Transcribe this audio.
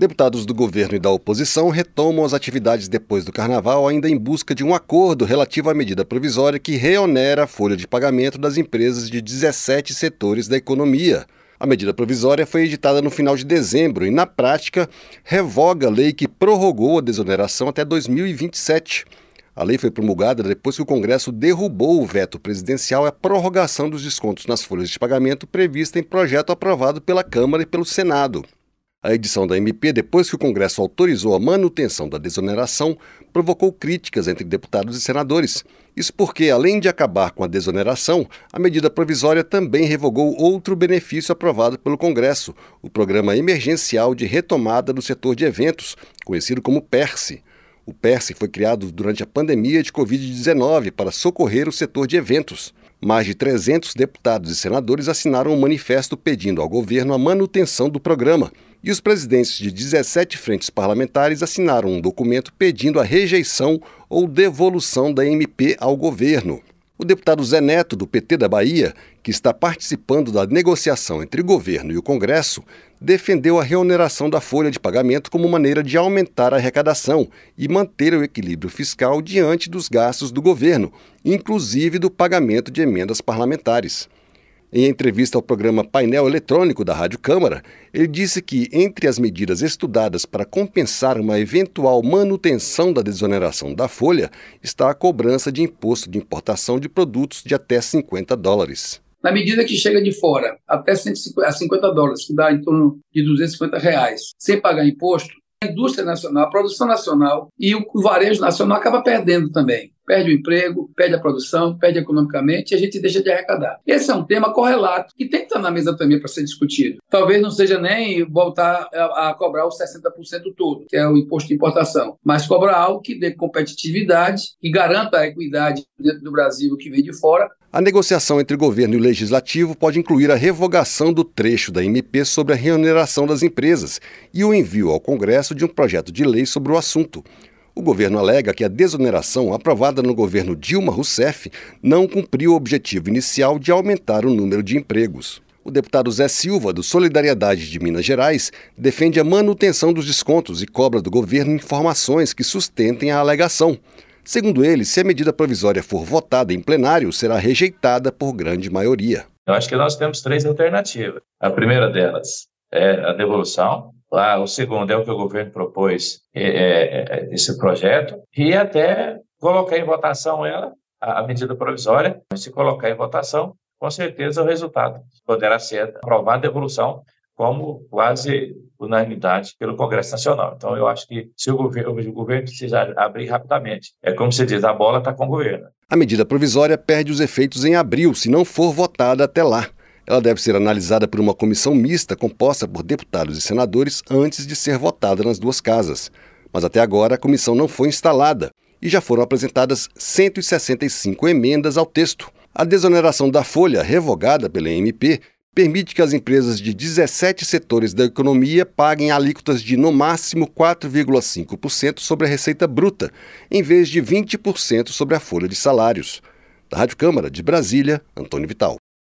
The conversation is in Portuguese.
Deputados do governo e da oposição retomam as atividades depois do carnaval, ainda em busca de um acordo relativo à medida provisória que reonera a folha de pagamento das empresas de 17 setores da economia. A medida provisória foi editada no final de dezembro e, na prática, revoga a lei que prorrogou a desoneração até 2027. A lei foi promulgada depois que o Congresso derrubou o veto presidencial à prorrogação dos descontos nas folhas de pagamento prevista em projeto aprovado pela Câmara e pelo Senado. A edição da MP, depois que o Congresso autorizou a manutenção da desoneração, provocou críticas entre deputados e senadores. Isso porque, além de acabar com a desoneração, a medida provisória também revogou outro benefício aprovado pelo Congresso, o Programa Emergencial de Retomada do Setor de Eventos, conhecido como PERSE. O PERSE foi criado durante a pandemia de Covid-19 para socorrer o setor de eventos. Mais de 300 deputados e senadores assinaram um manifesto pedindo ao governo a manutenção do programa e os presidentes de 17 frentes parlamentares assinaram um documento pedindo a rejeição ou devolução da MP ao governo. O deputado Zé Neto, do PT da Bahia, que está participando da negociação entre o governo e o Congresso, defendeu a reoneração da folha de pagamento como maneira de aumentar a arrecadação e manter o equilíbrio fiscal diante dos gastos do governo, inclusive do pagamento de emendas parlamentares. Em entrevista ao programa Painel Eletrônico da Rádio Câmara, ele disse que, entre as medidas estudadas para compensar uma eventual manutenção da desoneração da folha, está a cobrança de imposto de importação de produtos de até 50 dólares. Na medida que chega de fora, até 150 dólares, que dá em torno de 250 reais, sem pagar imposto, a indústria nacional, a produção nacional e o varejo nacional acaba perdendo também perde o emprego, perde a produção, perde economicamente e a gente deixa de arrecadar. Esse é um tema correlato que tem que estar na mesa também para ser discutido. Talvez não seja nem voltar a, a cobrar os 60% todo, que é o imposto de importação, mas cobrar algo que dê competitividade, que garanta a equidade dentro do Brasil que vem de fora, a negociação entre governo e legislativo pode incluir a revogação do trecho da MP sobre a remuneração das empresas e o envio ao Congresso de um projeto de lei sobre o assunto. O governo alega que a desoneração aprovada no governo Dilma Rousseff não cumpriu o objetivo inicial de aumentar o número de empregos. O deputado Zé Silva, do Solidariedade de Minas Gerais, defende a manutenção dos descontos e cobra do governo informações que sustentem a alegação. Segundo ele, se a medida provisória for votada em plenário, será rejeitada por grande maioria. Eu acho que nós temos três alternativas. A primeira delas é a devolução, O segundo é o que o governo propôs, é, é, é, esse projeto, e até colocar em votação ela, a, a medida provisória, se colocar em votação, com certeza o resultado poderá ser aprovada a devolução como quase unanimidade pelo Congresso Nacional. Então, eu acho que se o governo, o governo precisar abrir rapidamente, é como se diz, a bola está com o governo. A medida provisória perde os efeitos em abril, se não for votada até lá. Ela deve ser analisada por uma comissão mista composta por deputados e senadores antes de ser votada nas duas casas. Mas até agora a comissão não foi instalada e já foram apresentadas 165 emendas ao texto. A desoneração da folha, revogada pela MP, permite que as empresas de 17 setores da economia paguem alíquotas de no máximo 4,5% sobre a receita bruta, em vez de 20% sobre a folha de salários. Da Rádio Câmara de Brasília, Antônio Vital.